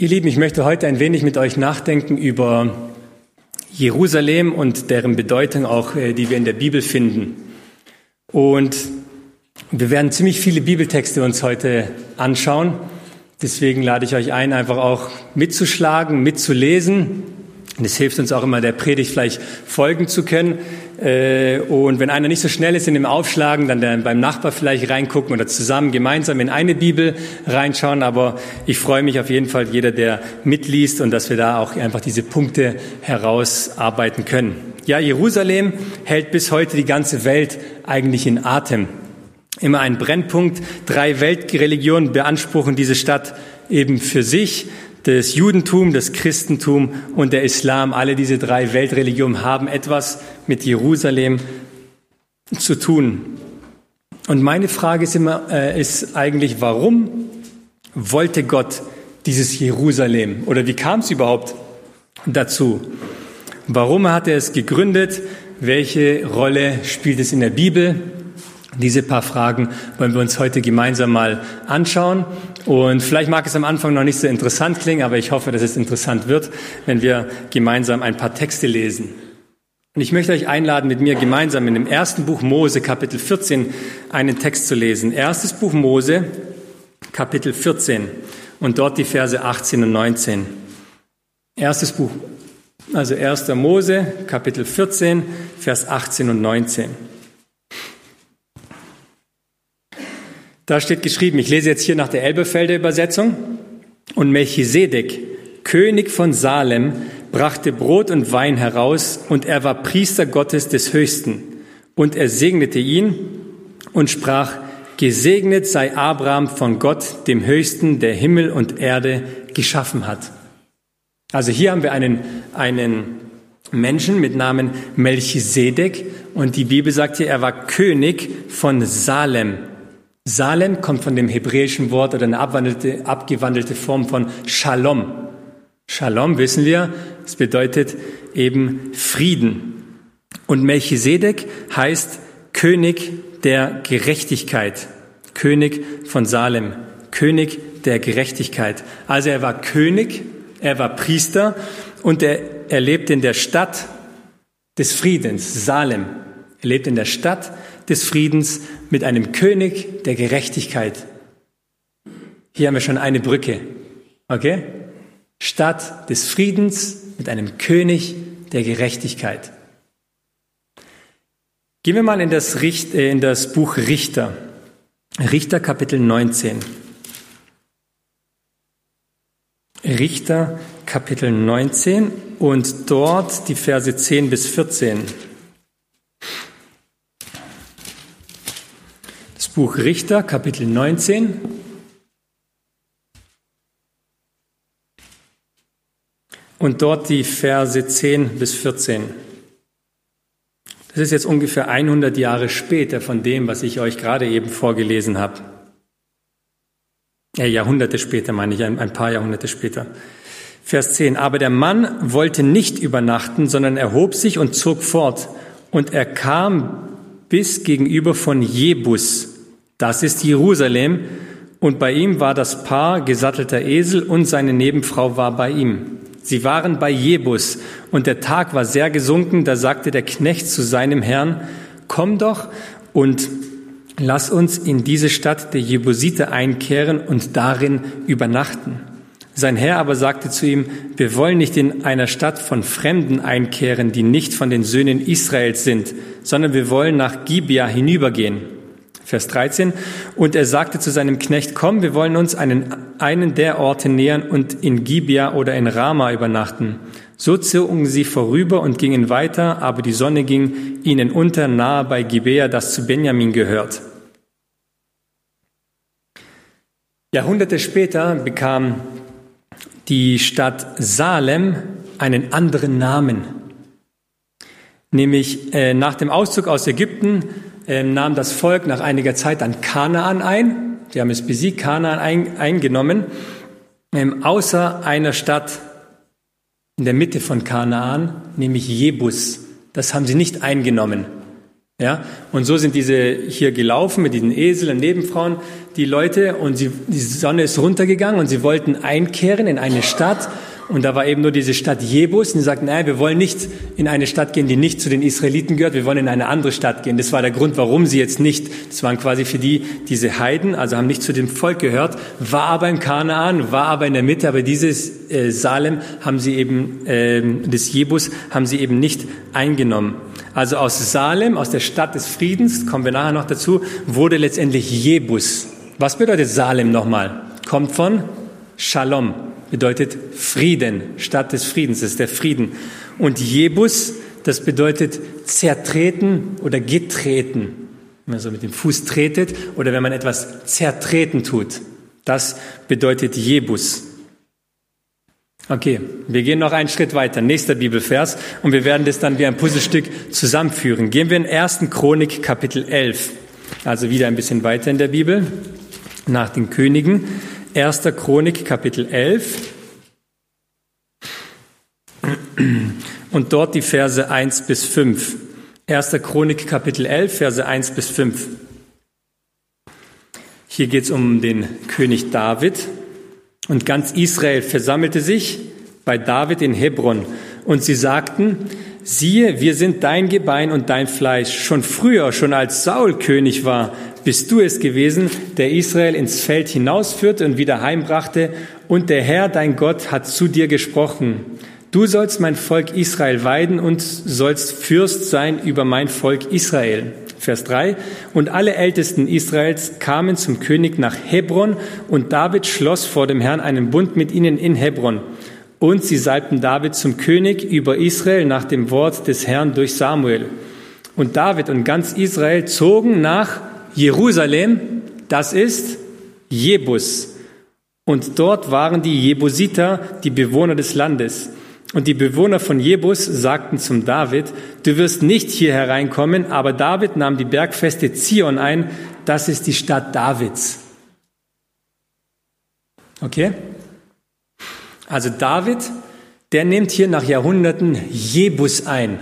Ihr Lieben, ich möchte heute ein wenig mit euch nachdenken über Jerusalem und deren Bedeutung auch, äh, die wir in der Bibel finden. Und wir werden ziemlich viele Bibeltexte uns heute anschauen. Deswegen lade ich euch ein, einfach auch mitzuschlagen, mitzulesen. Und es hilft uns auch immer, der Predigt vielleicht folgen zu können. Äh, und wenn einer nicht so schnell ist in dem Aufschlagen, dann beim Nachbar vielleicht reingucken oder zusammen gemeinsam in eine Bibel reinschauen. Aber ich freue mich auf jeden Fall, jeder, der mitliest und dass wir da auch einfach diese Punkte herausarbeiten können. Ja, Jerusalem hält bis heute die ganze Welt eigentlich in Atem. Immer ein Brennpunkt. Drei Weltreligionen beanspruchen diese Stadt eben für sich das Judentum, das Christentum und der Islam, alle diese drei Weltreligionen haben etwas mit Jerusalem zu tun. Und meine Frage ist immer, äh, ist eigentlich, warum wollte Gott dieses Jerusalem? Oder wie kam es überhaupt dazu? Warum hat er es gegründet? Welche Rolle spielt es in der Bibel? Diese paar Fragen wollen wir uns heute gemeinsam mal anschauen. Und vielleicht mag es am Anfang noch nicht so interessant klingen, aber ich hoffe, dass es interessant wird, wenn wir gemeinsam ein paar Texte lesen. Und ich möchte euch einladen, mit mir gemeinsam in dem ersten Buch Mose, Kapitel 14, einen Text zu lesen. Erstes Buch Mose, Kapitel 14 und dort die Verse 18 und 19. Erstes Buch, also 1. Mose, Kapitel 14, Vers 18 und 19. Da steht geschrieben, ich lese jetzt hier nach der Elberfelder Übersetzung, und Melchisedek, König von Salem, brachte Brot und Wein heraus, und er war Priester Gottes des Höchsten. Und er segnete ihn und sprach, Gesegnet sei Abraham von Gott, dem Höchsten, der Himmel und Erde geschaffen hat. Also hier haben wir einen, einen Menschen mit Namen Melchisedek und die Bibel sagt hier, er war König von Salem. Salem kommt von dem hebräischen Wort oder eine abgewandelte Form von Shalom. Shalom wissen wir, es bedeutet eben Frieden. Und Melchisedek heißt König der Gerechtigkeit. König von Salem. König der Gerechtigkeit. Also er war König, er war Priester und er, er lebt in der Stadt des Friedens, Salem. Er lebt in der Stadt des Friedens mit einem König der Gerechtigkeit. Hier haben wir schon eine Brücke. Okay? Stadt des Friedens mit einem König der Gerechtigkeit. Gehen wir mal in das, Richt, äh, in das Buch Richter. Richter Kapitel 19. Richter Kapitel 19 und dort die Verse 10 bis 14. Buch Richter, Kapitel 19. Und dort die Verse 10 bis 14. Das ist jetzt ungefähr 100 Jahre später von dem, was ich euch gerade eben vorgelesen habe. Ja, Jahrhunderte später meine ich, ein, ein paar Jahrhunderte später. Vers 10. Aber der Mann wollte nicht übernachten, sondern erhob sich und zog fort. Und er kam bis gegenüber von Jebus. Das ist Jerusalem. Und bei ihm war das Paar gesattelter Esel und seine Nebenfrau war bei ihm. Sie waren bei Jebus und der Tag war sehr gesunken. Da sagte der Knecht zu seinem Herrn, komm doch und lass uns in diese Stadt der Jebusite einkehren und darin übernachten. Sein Herr aber sagte zu ihm, wir wollen nicht in einer Stadt von Fremden einkehren, die nicht von den Söhnen Israels sind, sondern wir wollen nach Gibea hinübergehen. Vers 13. Und er sagte zu seinem Knecht, komm, wir wollen uns einen, einen der Orte nähern und in Gibea oder in Rama übernachten. So zogen sie vorüber und gingen weiter, aber die Sonne ging ihnen unter nahe bei Gibea, das zu Benjamin gehört. Jahrhunderte später bekam die Stadt Salem einen anderen Namen. Nämlich äh, nach dem Auszug aus Ägypten ähm, nahm das Volk nach einiger Zeit dann Kanaan ein. Sie haben es besiegt, Kanaan ein, eingenommen. Ähm, außer einer Stadt in der Mitte von Kanaan, nämlich Jebus. Das haben sie nicht eingenommen. Ja, und so sind diese hier gelaufen mit diesen Esel und Nebenfrauen, die Leute, und sie, die Sonne ist runtergegangen und sie wollten einkehren in eine Stadt und da war eben nur diese Stadt Jebus. Und die sagten, nein, wir wollen nicht in eine Stadt gehen, die nicht zu den Israeliten gehört. Wir wollen in eine andere Stadt gehen. Das war der Grund, warum sie jetzt nicht, das waren quasi für die diese Heiden, also haben nicht zu dem Volk gehört, war aber in Kanaan, war aber in der Mitte. Aber dieses äh, Salem haben sie eben, äh, das Jebus haben sie eben nicht eingenommen. Also aus Salem, aus der Stadt des Friedens, kommen wir nachher noch dazu, wurde letztendlich Jebus. Was bedeutet Salem nochmal? Kommt von Shalom bedeutet Frieden, Stadt des Friedens, das ist der Frieden. Und Jebus, das bedeutet zertreten oder getreten. Wenn man so mit dem Fuß tretet oder wenn man etwas zertreten tut. Das bedeutet Jebus. Okay, wir gehen noch einen Schritt weiter. Nächster Bibelvers und wir werden das dann wie ein Puzzlestück zusammenführen. Gehen wir in 1. Chronik Kapitel 11. Also wieder ein bisschen weiter in der Bibel nach den Königen. 1. Chronik Kapitel 11 und dort die Verse 1 bis 5. 1. Chronik Kapitel 11, Verse 1 bis 5. Hier geht es um den König David und ganz Israel versammelte sich bei David in Hebron und sie sagten, siehe, wir sind dein Gebein und dein Fleisch. Schon früher, schon als Saul König war, bist du es gewesen, der Israel ins Feld hinausführte und wieder heimbrachte, und der Herr, dein Gott, hat zu dir gesprochen. Du sollst mein Volk Israel weiden und sollst Fürst sein über mein Volk Israel. Vers 3. Und alle Ältesten Israels kamen zum König nach Hebron und David schloss vor dem Herrn einen Bund mit ihnen in Hebron. Und sie salbten David zum König über Israel nach dem Wort des Herrn durch Samuel. Und David und ganz Israel zogen nach Jerusalem, das ist Jebus. Und dort waren die Jebusiter, die Bewohner des Landes. Und die Bewohner von Jebus sagten zum David, du wirst nicht hier hereinkommen, aber David nahm die Bergfeste Zion ein, das ist die Stadt Davids. Okay? Also David, der nimmt hier nach Jahrhunderten Jebus ein.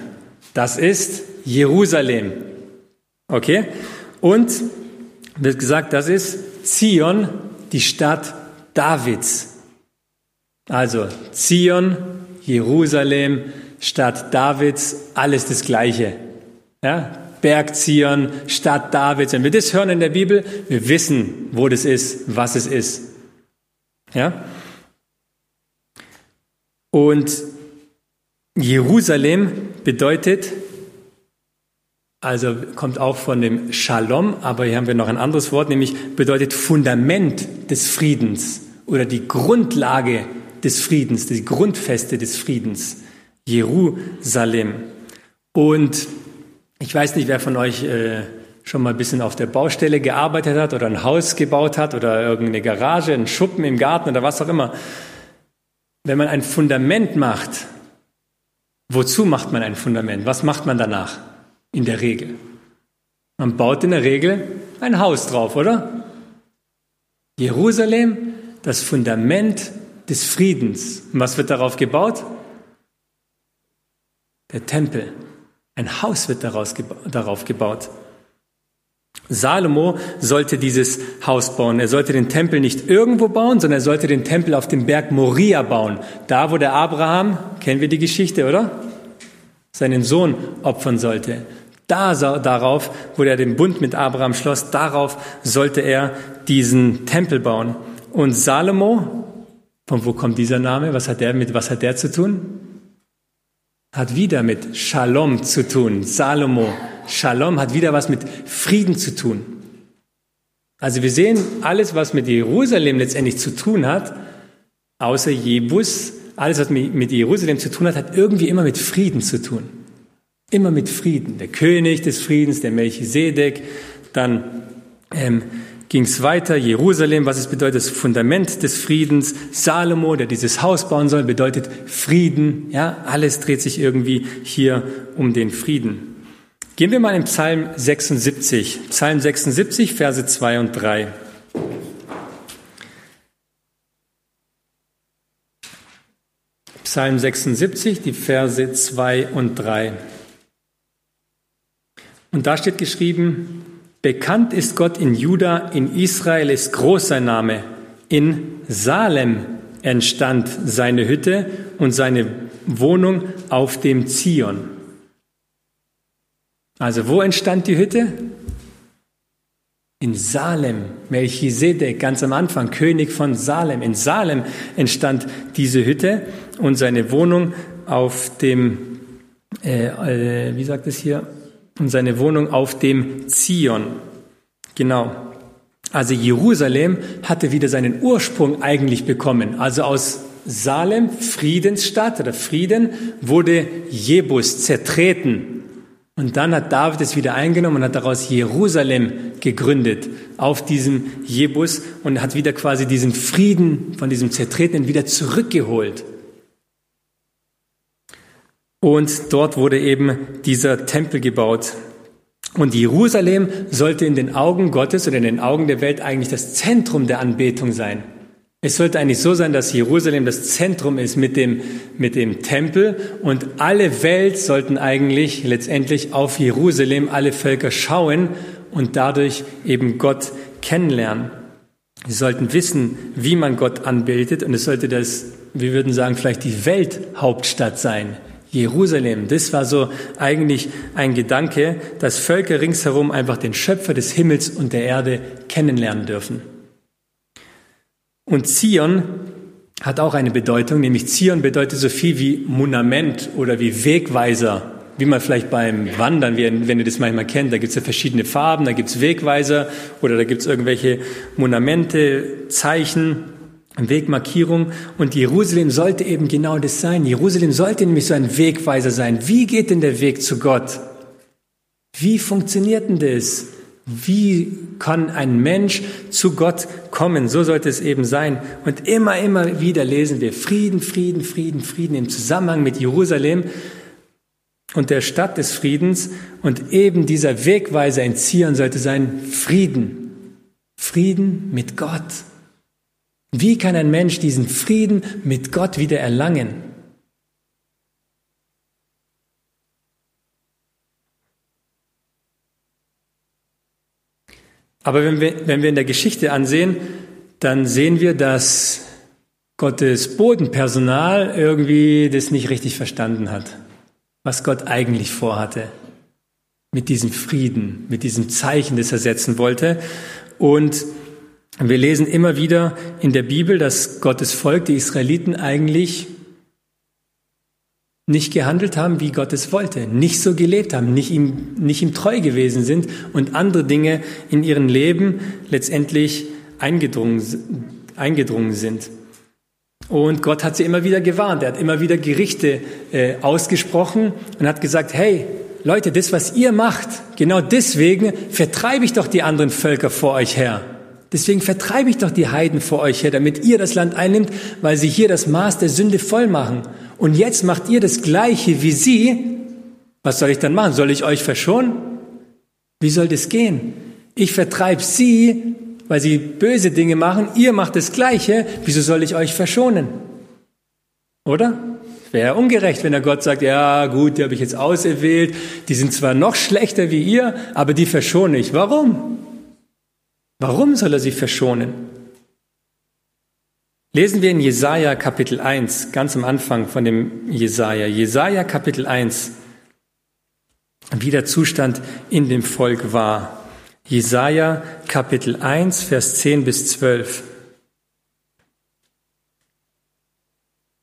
Das ist Jerusalem. Okay? Und wird gesagt, das ist Zion, die Stadt Davids. Also Zion, Jerusalem, Stadt Davids, alles das Gleiche. Ja? Berg Zion, Stadt Davids. Wenn wir das hören in der Bibel, wir wissen, wo das ist, was es ist. Ja? Und Jerusalem bedeutet also kommt auch von dem Shalom, aber hier haben wir noch ein anderes Wort, nämlich bedeutet Fundament des Friedens oder die Grundlage des Friedens, die Grundfeste des Friedens. Jerusalem. Und ich weiß nicht, wer von euch äh, schon mal ein bisschen auf der Baustelle gearbeitet hat oder ein Haus gebaut hat oder irgendeine Garage, einen Schuppen im Garten oder was auch immer. Wenn man ein Fundament macht, wozu macht man ein Fundament? Was macht man danach? In der Regel. Man baut in der Regel ein Haus drauf, oder? Jerusalem, das Fundament des Friedens. Und was wird darauf gebaut? Der Tempel. Ein Haus wird daraus, darauf gebaut. Salomo sollte dieses Haus bauen. Er sollte den Tempel nicht irgendwo bauen, sondern er sollte den Tempel auf dem Berg Moria bauen. Da, wo der Abraham, kennen wir die Geschichte, oder? Seinen Sohn opfern sollte. Da, darauf, wo er den Bund mit Abraham schloss, darauf sollte er diesen Tempel bauen. Und Salomo, von wo kommt dieser Name? Was hat der mit, was hat der zu tun? Hat wieder mit Shalom zu tun. Salomo. Shalom hat wieder was mit Frieden zu tun. Also wir sehen, alles, was mit Jerusalem letztendlich zu tun hat, außer Jebus, alles, was mit Jerusalem zu tun hat, hat irgendwie immer mit Frieden zu tun. Immer mit Frieden. Der König des Friedens, der Melchisedek. Dann ähm, ging es weiter. Jerusalem, was es bedeutet, das Fundament des Friedens. Salomo, der dieses Haus bauen soll, bedeutet Frieden. Ja, alles dreht sich irgendwie hier um den Frieden. Gehen wir mal in Psalm 76. Psalm 76, Verse 2 und 3. Psalm 76, die Verse 2 und 3. Und da steht geschrieben, bekannt ist Gott in Juda, in Israel ist groß sein Name. In Salem entstand seine Hütte und seine Wohnung auf dem Zion. Also wo entstand die Hütte? In Salem, Melchisedek, ganz am Anfang, König von Salem. In Salem entstand diese Hütte und seine Wohnung auf dem, äh, äh, wie sagt es hier, und seine Wohnung auf dem Zion. Genau. Also Jerusalem hatte wieder seinen Ursprung eigentlich bekommen. Also aus Salem, Friedensstadt oder Frieden, wurde Jebus zertreten. Und dann hat David es wieder eingenommen und hat daraus Jerusalem gegründet auf diesem Jebus und hat wieder quasi diesen Frieden von diesem Zertretenen wieder zurückgeholt. Und dort wurde eben dieser Tempel gebaut. Und Jerusalem sollte in den Augen Gottes oder in den Augen der Welt eigentlich das Zentrum der Anbetung sein. Es sollte eigentlich so sein, dass Jerusalem das Zentrum ist mit dem, mit dem Tempel und alle Welt sollten eigentlich letztendlich auf Jerusalem, alle Völker schauen und dadurch eben Gott kennenlernen. Sie sollten wissen, wie man Gott anbetet und es sollte das, wir würden sagen, vielleicht die Welthauptstadt sein. Jerusalem, das war so eigentlich ein Gedanke, dass Völker ringsherum einfach den Schöpfer des Himmels und der Erde kennenlernen dürfen. Und Zion hat auch eine Bedeutung, nämlich Zion bedeutet so viel wie Monument oder wie Wegweiser, wie man vielleicht beim Wandern, wenn ihr das manchmal kennt, da gibt es ja verschiedene Farben, da gibt es Wegweiser oder da gibt es irgendwelche Monumente, Zeichen, Wegmarkierung. Und Jerusalem sollte eben genau das sein. Jerusalem sollte nämlich so ein Wegweiser sein. Wie geht denn der Weg zu Gott? Wie funktioniert denn das? Wie kann ein Mensch zu Gott kommen? So sollte es eben sein. Und immer, immer wieder lesen wir Frieden, Frieden, Frieden, Frieden im Zusammenhang mit Jerusalem und der Stadt des Friedens. Und eben dieser Wegweiser in Zion sollte sein Frieden. Frieden mit Gott. Wie kann ein Mensch diesen Frieden mit Gott wieder erlangen? Aber wenn wir, wenn wir in der Geschichte ansehen, dann sehen wir, dass Gottes Bodenpersonal irgendwie das nicht richtig verstanden hat, was Gott eigentlich vorhatte mit diesem Frieden, mit diesem Zeichen, das er setzen wollte. Und wir lesen immer wieder in der Bibel, dass Gottes Volk, die Israeliten, eigentlich nicht gehandelt haben, wie Gott es wollte, nicht so gelebt haben, nicht ihm, nicht ihm treu gewesen sind und andere Dinge in ihrem Leben letztendlich eingedrungen, eingedrungen sind. Und Gott hat sie immer wieder gewarnt, er hat immer wieder Gerichte äh, ausgesprochen und hat gesagt, hey, Leute, das, was ihr macht, genau deswegen vertreibe ich doch die anderen Völker vor euch her. Deswegen vertreibe ich doch die Heiden vor euch her, damit ihr das Land einnimmt, weil sie hier das Maß der Sünde voll machen. Und jetzt macht ihr das Gleiche wie sie. Was soll ich dann machen? Soll ich euch verschonen? Wie soll das gehen? Ich vertreibe sie, weil sie böse Dinge machen. Ihr macht das Gleiche. Wieso soll ich euch verschonen? Oder? Wäre ungerecht, wenn der Gott sagt, ja gut, die habe ich jetzt auserwählt, die sind zwar noch schlechter wie ihr, aber die verschone ich. Warum? Warum soll er sie verschonen? Lesen wir in Jesaja Kapitel 1, ganz am Anfang von dem Jesaja. Jesaja Kapitel 1, wie der Zustand in dem Volk war. Jesaja Kapitel 1, Vers 10 bis 12.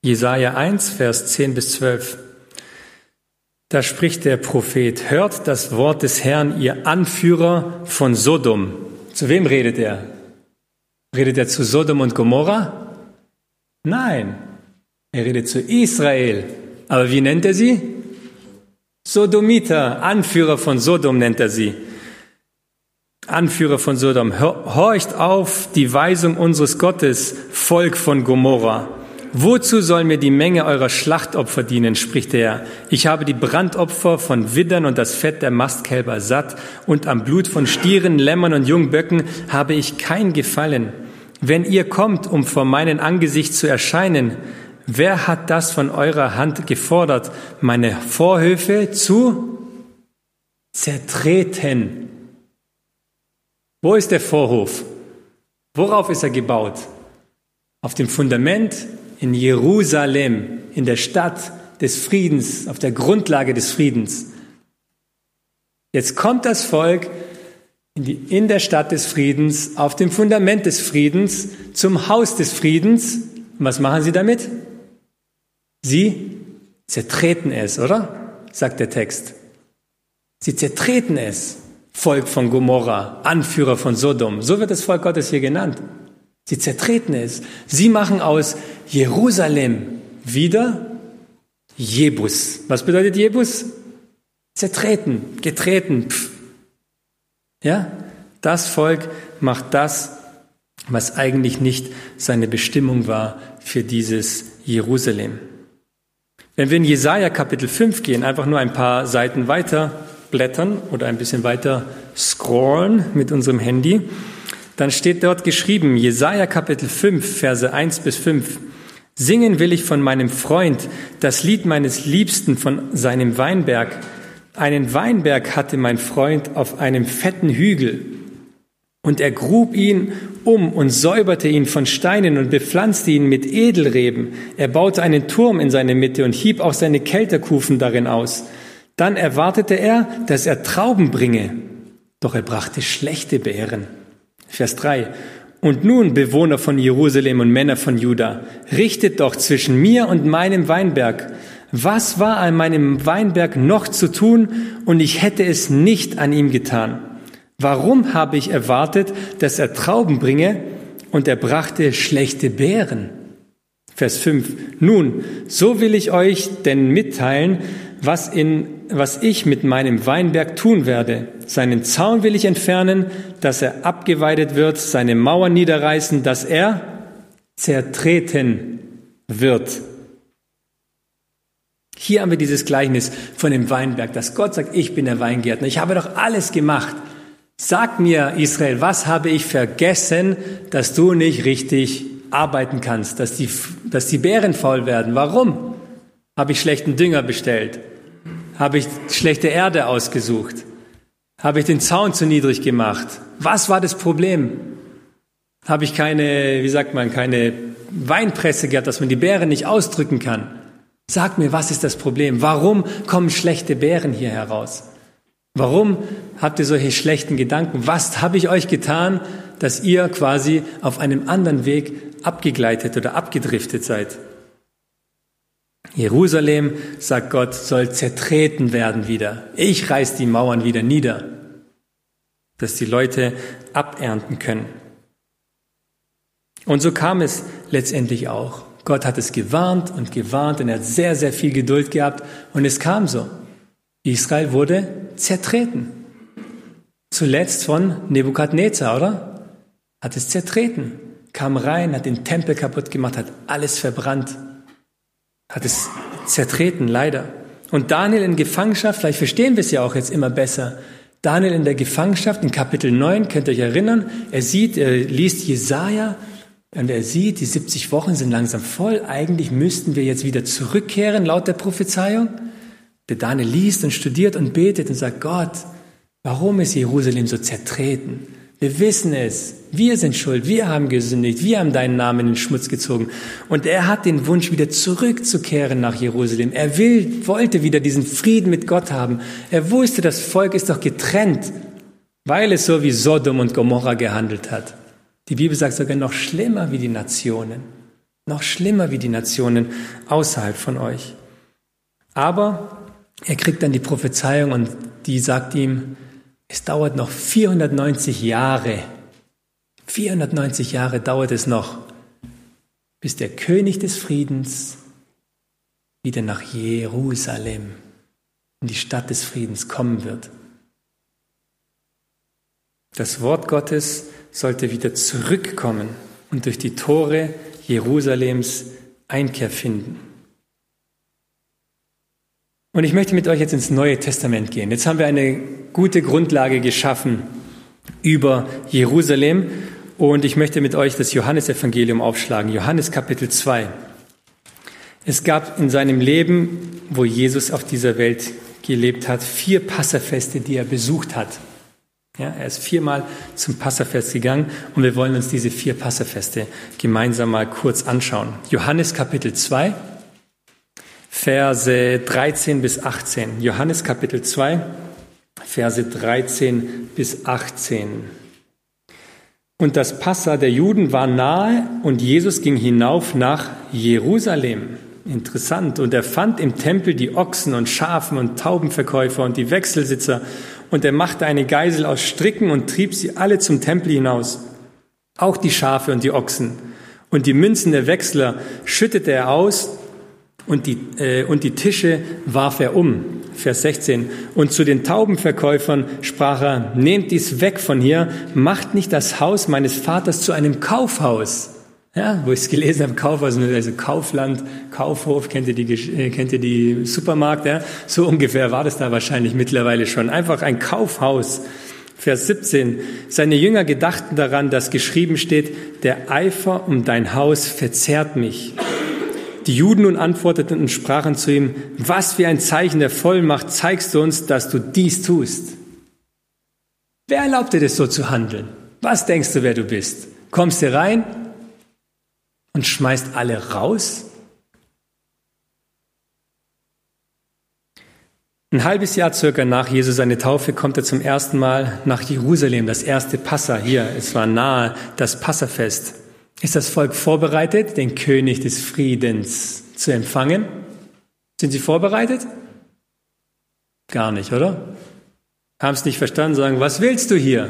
Jesaja 1, Vers 10 bis 12. Da spricht der Prophet, hört das Wort des Herrn, ihr Anführer von Sodom. Zu wem redet er? Redet er zu Sodom und Gomorra? Nein, er redet zu Israel. Aber wie nennt er sie? Sodomiter, Anführer von Sodom nennt er sie. Anführer von Sodom, horcht auf die Weisung unseres Gottes, Volk von Gomorra. Wozu soll mir die Menge eurer Schlachtopfer dienen, spricht er. Ich habe die Brandopfer von Widdern und das Fett der Mastkälber satt, und am Blut von Stieren, Lämmern und Jungböcken habe ich kein Gefallen. Wenn ihr kommt, um vor meinem Angesicht zu erscheinen, wer hat das von eurer Hand gefordert, meine Vorhöfe zu zertreten. Wo ist der Vorhof? Worauf ist er gebaut? Auf dem Fundament in Jerusalem, in der Stadt des Friedens, auf der Grundlage des Friedens. Jetzt kommt das Volk in, die, in der Stadt des Friedens, auf dem Fundament des Friedens, zum Haus des Friedens. Und was machen sie damit? Sie zertreten es, oder? Sagt der Text. Sie zertreten es. Volk von Gomorra, Anführer von Sodom. So wird das Volk Gottes hier genannt. Sie zertreten es. Sie machen aus Jerusalem wieder Jebus. Was bedeutet Jebus? Zertreten, getreten. Pff. Ja, das Volk macht das, was eigentlich nicht seine Bestimmung war für dieses Jerusalem. Wenn wir in Jesaja Kapitel 5 gehen, einfach nur ein paar Seiten weiter blättern oder ein bisschen weiter scrollen mit unserem Handy, dann steht dort geschrieben, Jesaja Kapitel 5, Verse 1 bis 5. Singen will ich von meinem Freund das Lied meines Liebsten von seinem Weinberg. Einen Weinberg hatte mein Freund auf einem fetten Hügel. Und er grub ihn um und säuberte ihn von Steinen und bepflanzte ihn mit Edelreben. Er baute einen Turm in seine Mitte und hieb auch seine Kelterkufen darin aus. Dann erwartete er, dass er Trauben bringe. Doch er brachte schlechte Beeren. Vers 3. Und nun, Bewohner von Jerusalem und Männer von Juda, richtet doch zwischen mir und meinem Weinberg was war an meinem Weinberg noch zu tun und ich hätte es nicht an ihm getan? Warum habe ich erwartet, dass er Trauben bringe und er brachte schlechte Beeren? Vers 5. Nun, so will ich euch denn mitteilen, was, in, was ich mit meinem Weinberg tun werde. Seinen Zaun will ich entfernen, dass er abgeweidet wird, seine Mauern niederreißen, dass er zertreten wird. Hier haben wir dieses Gleichnis von dem Weinberg, dass Gott sagt, ich bin der Weingärtner, ich habe doch alles gemacht. Sag mir, Israel, was habe ich vergessen, dass du nicht richtig arbeiten kannst, dass die, dass die Beeren faul werden? Warum? Habe ich schlechten Dünger bestellt? Habe ich schlechte Erde ausgesucht? Habe ich den Zaun zu niedrig gemacht? Was war das Problem? Habe ich keine, wie sagt man, keine Weinpresse gehabt, dass man die Beeren nicht ausdrücken kann? Sag mir, was ist das Problem? Warum kommen schlechte Beeren hier heraus? Warum habt ihr solche schlechten Gedanken? Was habe ich euch getan, dass ihr quasi auf einem anderen Weg abgegleitet oder abgedriftet seid? Jerusalem, sagt Gott, soll zertreten werden wieder. Ich reiß die Mauern wieder nieder, dass die Leute abernten können. Und so kam es letztendlich auch. Gott hat es gewarnt und gewarnt und er hat sehr, sehr viel Geduld gehabt und es kam so. Israel wurde zertreten. Zuletzt von Nebukadnezar, oder? Hat es zertreten. Kam rein, hat den Tempel kaputt gemacht, hat alles verbrannt. Hat es zertreten, leider. Und Daniel in Gefangenschaft, vielleicht verstehen wir es ja auch jetzt immer besser. Daniel in der Gefangenschaft in Kapitel 9, könnt ihr euch erinnern, er sieht, er liest Jesaja und er sieht, die 70 Wochen sind langsam voll. Eigentlich müssten wir jetzt wieder zurückkehren, laut der Prophezeiung. Der Daniel liest und studiert und betet und sagt, Gott, warum ist Jerusalem so zertreten? Wir wissen es. Wir sind schuld. Wir haben gesündigt. Wir haben deinen Namen in den Schmutz gezogen. Und er hat den Wunsch, wieder zurückzukehren nach Jerusalem. Er will, wollte wieder diesen Frieden mit Gott haben. Er wusste, das Volk ist doch getrennt, weil es so wie Sodom und Gomorra gehandelt hat. Die Bibel sagt sogar noch schlimmer wie die Nationen. Noch schlimmer wie die Nationen außerhalb von euch. Aber er kriegt dann die Prophezeiung und die sagt ihm, es dauert noch 490 Jahre. 490 Jahre dauert es noch, bis der König des Friedens wieder nach Jerusalem, in die Stadt des Friedens kommen wird. Das Wort Gottes sollte wieder zurückkommen und durch die Tore Jerusalems Einkehr finden. Und ich möchte mit euch jetzt ins Neue Testament gehen. Jetzt haben wir eine gute Grundlage geschaffen über Jerusalem und ich möchte mit euch das Johannesevangelium aufschlagen, Johannes Kapitel 2. Es gab in seinem Leben, wo Jesus auf dieser Welt gelebt hat, vier Passafeste, die er besucht hat. Ja, er ist viermal zum Passafest gegangen und wir wollen uns diese vier Passafeste gemeinsam mal kurz anschauen. Johannes Kapitel 2, Verse 13 bis 18. Johannes Kapitel 2, Verse 13 bis 18. Und das Passa der Juden war nahe und Jesus ging hinauf nach Jerusalem. Interessant. Und er fand im Tempel die Ochsen und Schafen und Taubenverkäufer und die Wechselsitzer. Und er machte eine Geisel aus Stricken und trieb sie alle zum Tempel hinaus. Auch die Schafe und die Ochsen. Und die Münzen der Wechsler schüttete er aus und die, äh, und die Tische warf er um. Vers 16. Und zu den Taubenverkäufern sprach er, nehmt dies weg von hier, macht nicht das Haus meines Vaters zu einem Kaufhaus. Ja, wo ich es gelesen habe, Kaufhaus, also Kaufland, Kaufhof, kennt ihr die, äh, kennt ihr die Supermarkt, ja? So ungefähr war das da wahrscheinlich mittlerweile schon. Einfach ein Kaufhaus. Vers 17. Seine Jünger gedachten daran, dass geschrieben steht, der Eifer um dein Haus verzehrt mich. Die Juden nun antworteten und sprachen zu ihm, was für ein Zeichen der Vollmacht zeigst du uns, dass du dies tust? Wer erlaubt dir das so zu handeln? Was denkst du, wer du bist? Kommst du rein und schmeißt alle raus? Ein halbes Jahr circa nach Jesus seine Taufe kommt er zum ersten Mal nach Jerusalem, das erste Passa hier. Es war nahe das Passafest. Ist das Volk vorbereitet, den König des Friedens zu empfangen? Sind sie vorbereitet? Gar nicht, oder? Haben es nicht verstanden, sagen, was willst du hier?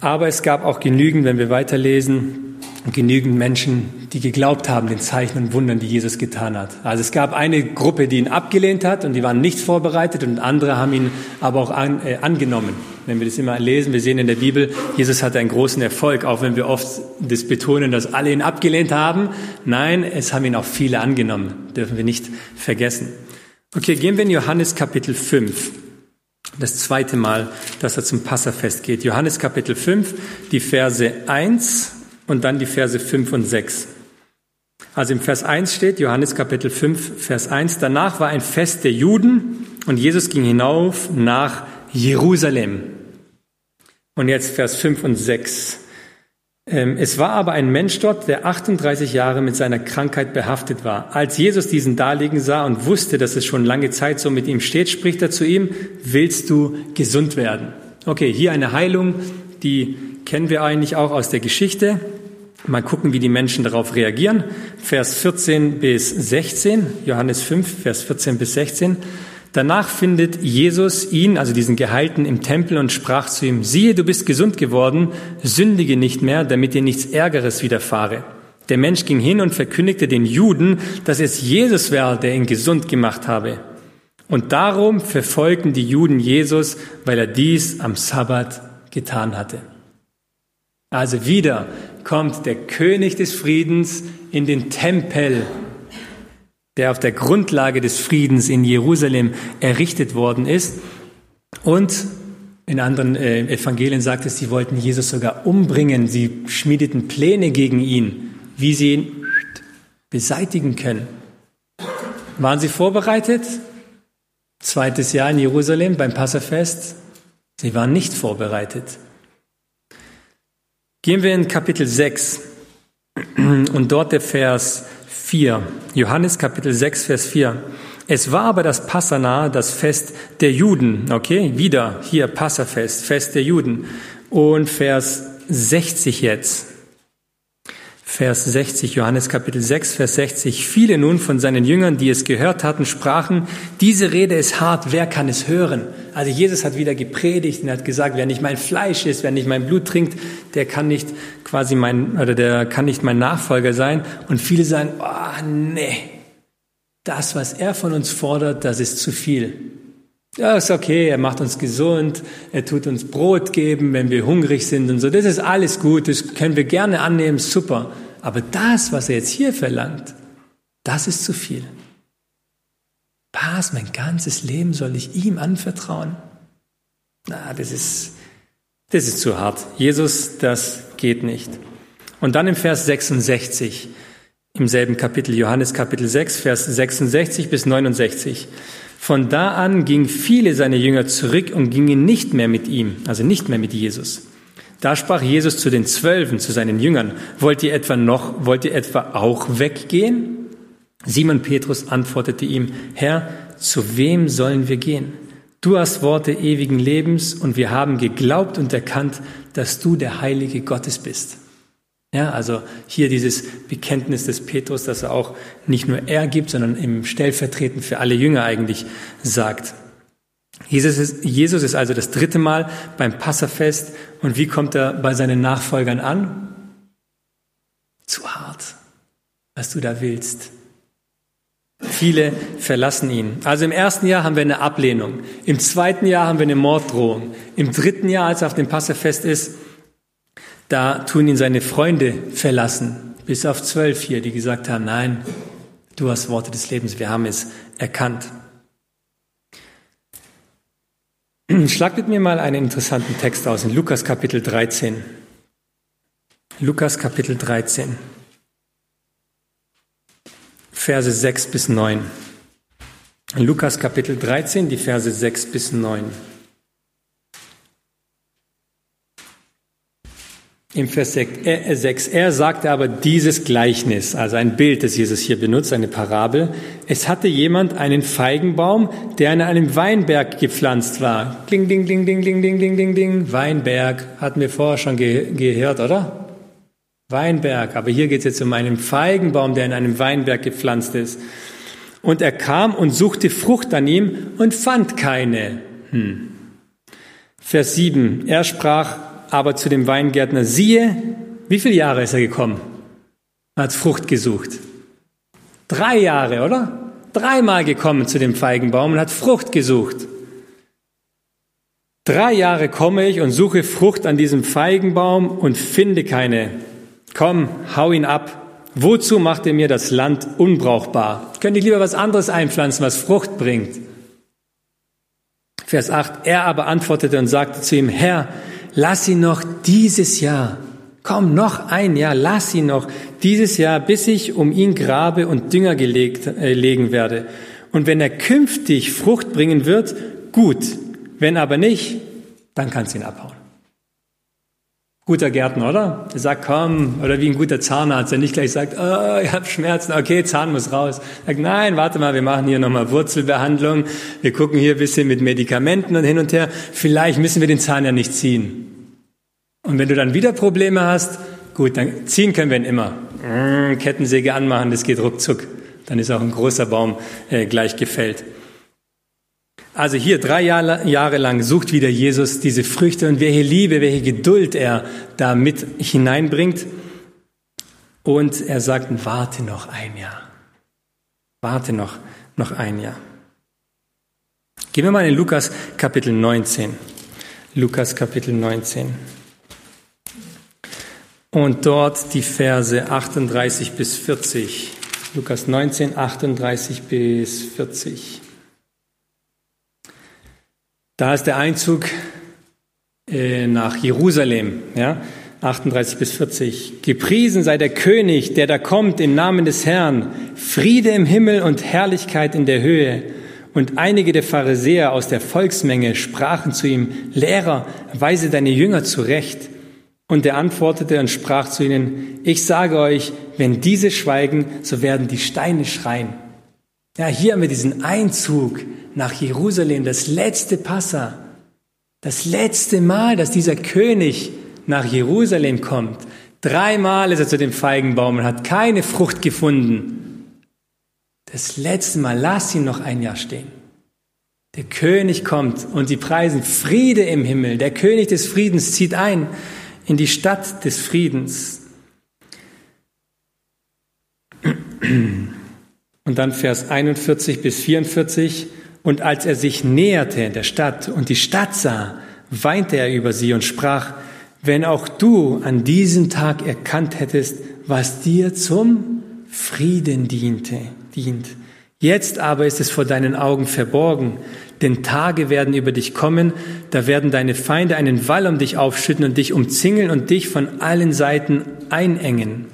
Aber es gab auch genügend, wenn wir weiterlesen, genügend Menschen, die geglaubt haben den Zeichen und Wundern, die Jesus getan hat. Also es gab eine Gruppe, die ihn abgelehnt hat und die waren nicht vorbereitet und andere haben ihn aber auch an, äh, angenommen. Wenn wir das immer lesen, wir sehen in der Bibel, Jesus hatte einen großen Erfolg, auch wenn wir oft das betonen, dass alle ihn abgelehnt haben. Nein, es haben ihn auch viele angenommen, dürfen wir nicht vergessen. Okay, gehen wir in Johannes Kapitel 5 das zweite Mal, dass er zum Passafest geht. Johannes Kapitel 5, die Verse 1 und dann die Verse 5 und 6. Also im Vers 1 steht, Johannes Kapitel 5, Vers 1, danach war ein Fest der Juden und Jesus ging hinauf nach Jerusalem. Und jetzt Vers 5 und 6. Ähm, es war aber ein Mensch dort, der 38 Jahre mit seiner Krankheit behaftet war. Als Jesus diesen daliegen sah und wusste, dass es schon lange Zeit so mit ihm steht, spricht er zu ihm, willst du gesund werden? Okay, hier eine Heilung, die kennen wir eigentlich auch aus der Geschichte. Mal gucken, wie die Menschen darauf reagieren. Vers 14 bis 16, Johannes 5, Vers 14 bis 16. Danach findet Jesus ihn, also diesen Geheilten, im Tempel und sprach zu ihm, siehe, du bist gesund geworden, sündige nicht mehr, damit dir nichts Ärgeres widerfahre. Der Mensch ging hin und verkündigte den Juden, dass es Jesus wäre, der ihn gesund gemacht habe. Und darum verfolgten die Juden Jesus, weil er dies am Sabbat getan hatte. Also wieder kommt der König des Friedens in den Tempel der auf der Grundlage des Friedens in Jerusalem errichtet worden ist. Und in anderen äh, Evangelien sagt es, sie wollten Jesus sogar umbringen. Sie schmiedeten Pläne gegen ihn, wie sie ihn beseitigen können. Waren sie vorbereitet? Zweites Jahr in Jerusalem beim Passafest. Sie waren nicht vorbereitet. Gehen wir in Kapitel 6 und dort der Vers 4. Johannes Kapitel 6, Vers 4. Es war aber das Passana, das Fest der Juden. Okay, wieder hier Passafest, Fest der Juden. Und Vers 60 jetzt. Vers 60, Johannes Kapitel 6, Vers 60. Viele nun von seinen Jüngern, die es gehört hatten, sprachen, diese Rede ist hart, wer kann es hören? Also Jesus hat wieder gepredigt und hat gesagt, wer nicht mein Fleisch ist, wer nicht mein Blut trinkt, der kann nicht quasi mein, oder der kann nicht mein Nachfolger sein. Und viele sagen, oh, nee, das, was er von uns fordert, das ist zu viel. Ja, ist okay, er macht uns gesund, er tut uns Brot geben, wenn wir hungrig sind und so. Das ist alles gut, das können wir gerne annehmen, super. Aber das, was er jetzt hier verlangt, das ist zu viel. Was, mein ganzes Leben soll ich ihm anvertrauen? Na, das ist, das ist zu hart. Jesus, das geht nicht. Und dann im Vers 66, im selben Kapitel, Johannes Kapitel 6, Vers 66 bis 69. Von da an gingen viele seiner Jünger zurück und gingen nicht mehr mit ihm, also nicht mehr mit Jesus. Da sprach Jesus zu den Zwölfen, zu seinen Jüngern, wollt ihr etwa noch, wollt ihr etwa auch weggehen? Simon Petrus antwortete ihm, Herr, zu wem sollen wir gehen? Du hast Worte ewigen Lebens und wir haben geglaubt und erkannt, dass du der Heilige Gottes bist. Ja, also hier dieses Bekenntnis des Petrus, dass er auch nicht nur er gibt, sondern im Stellvertretend für alle Jünger eigentlich sagt. Jesus ist, Jesus ist also das dritte Mal beim Passafest und wie kommt er bei seinen Nachfolgern an? Zu hart, was du da willst. Viele verlassen ihn. Also im ersten Jahr haben wir eine Ablehnung. Im zweiten Jahr haben wir eine Morddrohung. Im dritten Jahr, als er auf dem Passafest ist, da tun ihn seine Freunde verlassen. Bis auf zwölf hier, die gesagt haben, nein, du hast Worte des Lebens, wir haben es erkannt. Schlag mit mir mal einen interessanten Text aus in Lukas Kapitel 13. Lukas Kapitel 13. Verse 6 bis 9. In Lukas Kapitel 13, die Verse 6 bis 9. Im Vers 6, er sagte aber dieses Gleichnis, also ein Bild, das Jesus hier benutzt, eine Parabel. Es hatte jemand einen Feigenbaum, der an einem Weinberg gepflanzt war. Ding, ding, ding, ding, ding, ding, ding, ding, ding. Weinberg, hatten wir vorher schon ge gehört, oder? Weinberg. Aber hier geht es jetzt um einen Feigenbaum, der in einem Weinberg gepflanzt ist. Und er kam und suchte Frucht an ihm und fand keine. Hm. Vers 7. Er sprach aber zu dem Weingärtner, siehe, wie viele Jahre ist er gekommen? Er hat Frucht gesucht. Drei Jahre, oder? Dreimal gekommen zu dem Feigenbaum und hat Frucht gesucht. Drei Jahre komme ich und suche Frucht an diesem Feigenbaum und finde keine. Komm, hau ihn ab. Wozu macht ihr mir das Land unbrauchbar? Könnt ihr lieber was anderes einpflanzen, was Frucht bringt? Vers 8. Er aber antwortete und sagte zu ihm, Herr, lass ihn noch dieses Jahr. Komm, noch ein Jahr, lass ihn noch dieses Jahr, bis ich um ihn grabe und Dünger gelegt, äh, legen werde. Und wenn er künftig Frucht bringen wird, gut. Wenn aber nicht, dann kannst du ihn abhauen. Guter Gärtner, oder? Der sagt, komm, oder wie ein guter Zahnarzt, der nicht gleich sagt, oh, ich habe Schmerzen, okay, Zahn muss raus. Er sagt, nein, warte mal, wir machen hier nochmal Wurzelbehandlung, wir gucken hier ein bisschen mit Medikamenten und hin und her, vielleicht müssen wir den Zahn ja nicht ziehen. Und wenn du dann wieder Probleme hast, gut, dann ziehen können wir ihn immer. Mm, Kettensäge anmachen, das geht ruckzuck. Dann ist auch ein großer Baum äh, gleich gefällt. Also hier drei Jahre lang sucht wieder Jesus diese Früchte und welche Liebe, welche Geduld er da mit hineinbringt. Und er sagt, warte noch ein Jahr. Warte noch, noch ein Jahr. Gehen wir mal in Lukas Kapitel 19. Lukas Kapitel 19. Und dort die Verse 38 bis 40. Lukas 19, 38 bis 40. Da ist der Einzug äh, nach Jerusalem, ja, 38 bis 40. Gepriesen sei der König, der da kommt im Namen des Herrn. Friede im Himmel und Herrlichkeit in der Höhe. Und einige der Pharisäer aus der Volksmenge sprachen zu ihm, Lehrer, weise deine Jünger zurecht. Und er antwortete und sprach zu ihnen, ich sage euch, wenn diese schweigen, so werden die Steine schreien. Ja, hier haben wir diesen Einzug nach Jerusalem, das letzte Passa, das letzte Mal, dass dieser König nach Jerusalem kommt. Dreimal ist er zu dem Feigenbaum und hat keine Frucht gefunden. Das letzte Mal, lass ihn noch ein Jahr stehen. Der König kommt und sie preisen Friede im Himmel. Der König des Friedens zieht ein in die Stadt des Friedens. Und dann Vers 41 bis 44. Und als er sich näherte der Stadt und die Stadt sah, weinte er über sie und sprach, wenn auch du an diesem Tag erkannt hättest, was dir zum Frieden diente, dient. Jetzt aber ist es vor deinen Augen verborgen, denn Tage werden über dich kommen, da werden deine Feinde einen Wall um dich aufschütten und dich umzingeln und dich von allen Seiten einengen.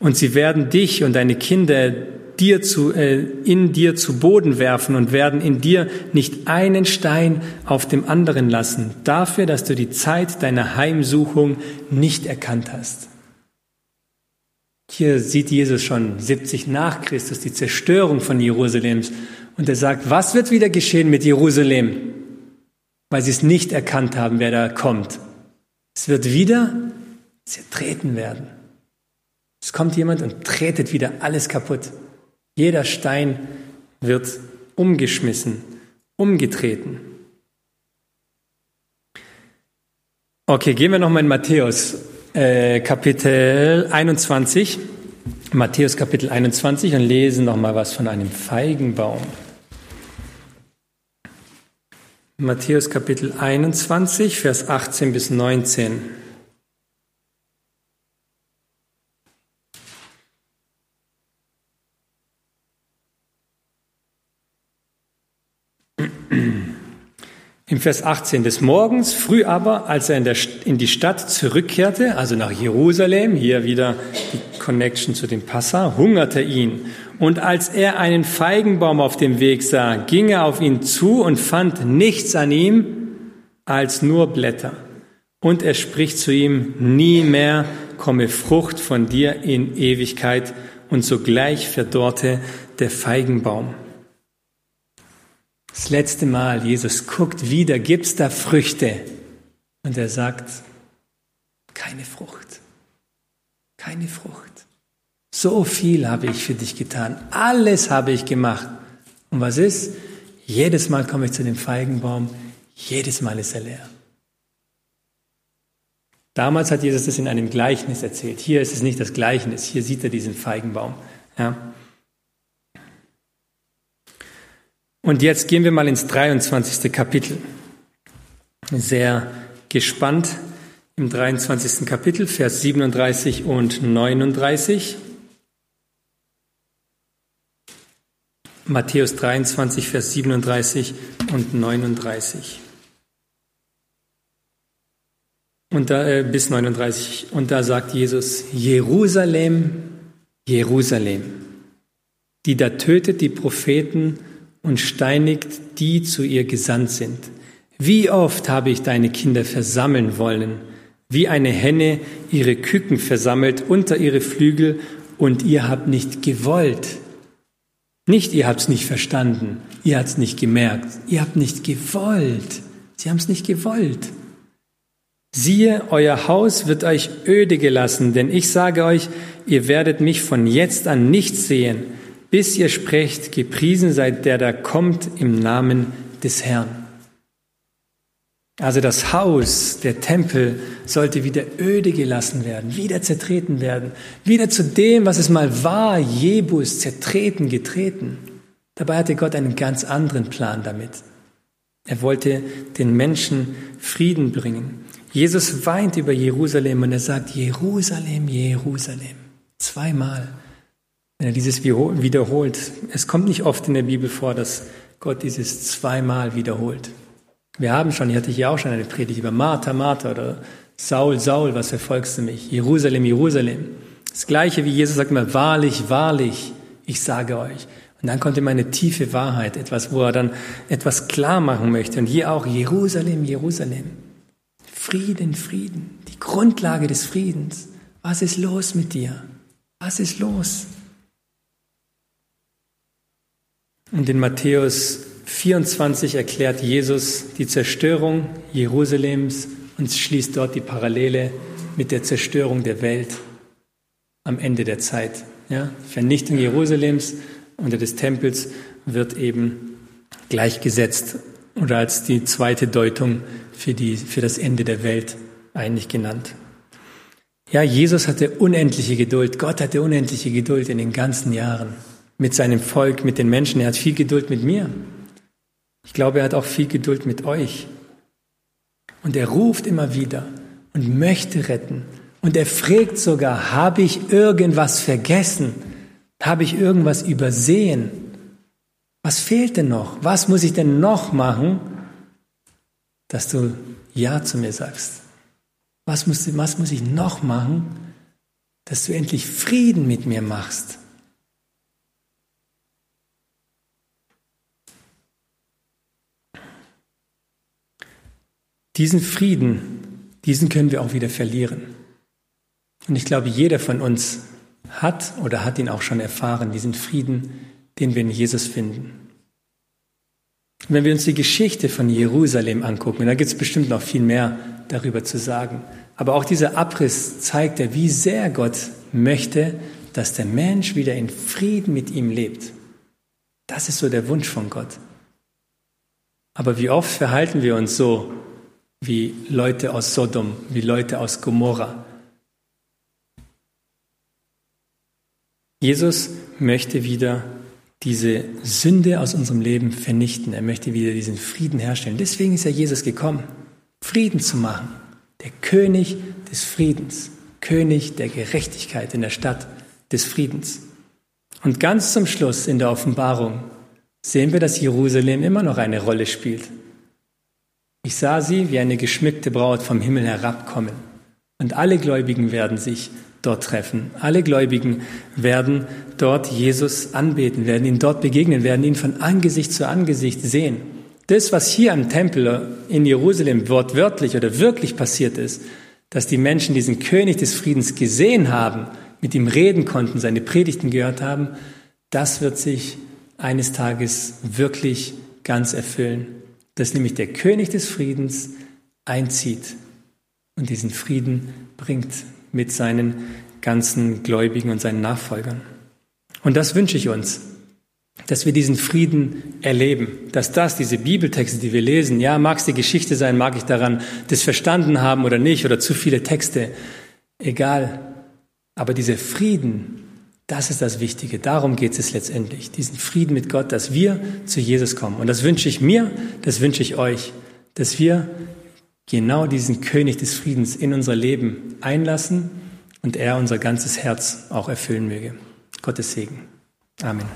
Und sie werden dich und deine Kinder dir zu, äh, in dir zu Boden werfen und werden in dir nicht einen Stein auf dem anderen lassen, dafür, dass du die Zeit deiner Heimsuchung nicht erkannt hast. Hier sieht Jesus schon 70 nach Christus die Zerstörung von Jerusalems und er sagt, was wird wieder geschehen mit Jerusalem? Weil sie es nicht erkannt haben, wer da kommt. Es wird wieder zertreten werden. Es kommt jemand und tretet wieder alles kaputt. Jeder Stein wird umgeschmissen, umgetreten. Okay, gehen wir nochmal in Matthäus äh, Kapitel 21. Matthäus Kapitel 21 und lesen nochmal was von einem Feigenbaum. Matthäus Kapitel 21, Vers 18 bis 19. Im Vers 18 des Morgens, früh aber, als er in, der, in, die Stadt zurückkehrte, also nach Jerusalem, hier wieder die Connection zu dem Passa, hungerte ihn. Und als er einen Feigenbaum auf dem Weg sah, ging er auf ihn zu und fand nichts an ihm als nur Blätter. Und er spricht zu ihm, nie mehr komme Frucht von dir in Ewigkeit. Und sogleich verdorrte der Feigenbaum. Das letzte Mal, Jesus guckt wieder, gibt's da Früchte? Und er sagt, keine Frucht. Keine Frucht. So viel habe ich für dich getan. Alles habe ich gemacht. Und was ist? Jedes Mal komme ich zu dem Feigenbaum. Jedes Mal ist er leer. Damals hat Jesus das in einem Gleichnis erzählt. Hier ist es nicht das Gleichnis. Hier sieht er diesen Feigenbaum. Ja. Und jetzt gehen wir mal ins 23. Kapitel. Sehr gespannt im 23. Kapitel, Vers 37 und 39. Matthäus 23, Vers 37 und 39. Und da, äh, bis 39. Und da sagt Jesus, Jerusalem, Jerusalem, die da tötet die Propheten und steinigt die zu ihr gesandt sind. Wie oft habe ich deine Kinder versammeln wollen, wie eine Henne ihre Küken versammelt unter ihre Flügel, und ihr habt nicht gewollt. Nicht, ihr habt es nicht verstanden, ihr habt es nicht gemerkt, ihr habt nicht gewollt. Sie haben es nicht gewollt. Siehe, euer Haus wird euch öde gelassen, denn ich sage euch, ihr werdet mich von jetzt an nicht sehen, bis ihr sprecht, gepriesen seid der da kommt im Namen des Herrn. Also das Haus, der Tempel sollte wieder öde gelassen werden, wieder zertreten werden, wieder zu dem, was es mal war, Jebus, zertreten, getreten. Dabei hatte Gott einen ganz anderen Plan damit. Er wollte den Menschen Frieden bringen. Jesus weint über Jerusalem und er sagt, Jerusalem, Jerusalem. Zweimal wenn dieses wiederholt. Es kommt nicht oft in der Bibel vor, dass Gott dieses zweimal wiederholt. Wir haben schon, hier hatte ich ja auch schon eine Predigt über Martha, Martha oder Saul, Saul, was verfolgst du mich? Jerusalem, Jerusalem. Das gleiche wie Jesus sagt immer, wahrlich, wahrlich, ich sage euch. Und dann kommt immer eine tiefe Wahrheit, etwas, wo er dann etwas klar machen möchte. Und hier auch Jerusalem, Jerusalem. Frieden, Frieden, die Grundlage des Friedens. Was ist los mit dir? Was ist los? Und in Matthäus 24 erklärt Jesus die Zerstörung Jerusalems und schließt dort die Parallele mit der Zerstörung der Welt am Ende der Zeit. Ja? Vernichtung Jerusalems unter des Tempels wird eben gleichgesetzt oder als die zweite Deutung für, die, für das Ende der Welt eigentlich genannt. Ja, Jesus hatte unendliche Geduld, Gott hatte unendliche Geduld in den ganzen Jahren mit seinem Volk, mit den Menschen. Er hat viel Geduld mit mir. Ich glaube, er hat auch viel Geduld mit euch. Und er ruft immer wieder und möchte retten. Und er fragt sogar, habe ich irgendwas vergessen? Habe ich irgendwas übersehen? Was fehlt denn noch? Was muss ich denn noch machen, dass du Ja zu mir sagst? Was muss, was muss ich noch machen, dass du endlich Frieden mit mir machst. Diesen Frieden, diesen können wir auch wieder verlieren. Und ich glaube, jeder von uns hat oder hat ihn auch schon erfahren, diesen Frieden, den wir in Jesus finden. wenn wir uns die Geschichte von Jerusalem angucken, da gibt es bestimmt noch viel mehr darüber zu sagen, aber auch dieser Abriss zeigt ja, wie sehr Gott möchte, dass der Mensch wieder in Frieden mit ihm lebt. Das ist so der Wunsch von Gott. Aber wie oft verhalten wir uns so wie Leute aus Sodom, wie Leute aus Gomorra, Jesus möchte wieder diese Sünde aus unserem Leben vernichten. Er möchte wieder diesen Frieden herstellen. Deswegen ist ja Jesus gekommen, Frieden zu machen. Der König des Friedens, König der Gerechtigkeit in der Stadt des Friedens. Und ganz zum Schluss in der Offenbarung sehen wir, dass Jerusalem immer noch eine Rolle spielt. Ich sah sie wie eine geschmückte Braut vom Himmel herabkommen. Und alle Gläubigen werden sich dort treffen. Alle Gläubigen werden dort Jesus anbeten, werden ihn dort begegnen, werden ihn von Angesicht zu Angesicht sehen. Das, was hier am Tempel in Jerusalem wortwörtlich oder wirklich passiert ist, dass die Menschen diesen König des Friedens gesehen haben, mit ihm reden konnten, seine Predigten gehört haben, das wird sich eines Tages wirklich ganz erfüllen. Dass nämlich der König des Friedens einzieht und diesen Frieden bringt mit seinen ganzen Gläubigen und seinen Nachfolgern. Und das wünsche ich uns, dass wir diesen Frieden erleben, dass das, diese Bibeltexte, die wir lesen, ja, mag es die Geschichte sein, mag ich daran das verstanden haben oder nicht oder zu viele Texte, egal, aber dieser Frieden, das ist das Wichtige. Darum geht es letztendlich. Diesen Frieden mit Gott, dass wir zu Jesus kommen. Und das wünsche ich mir, das wünsche ich euch, dass wir genau diesen König des Friedens in unser Leben einlassen und er unser ganzes Herz auch erfüllen möge. Gottes Segen. Amen.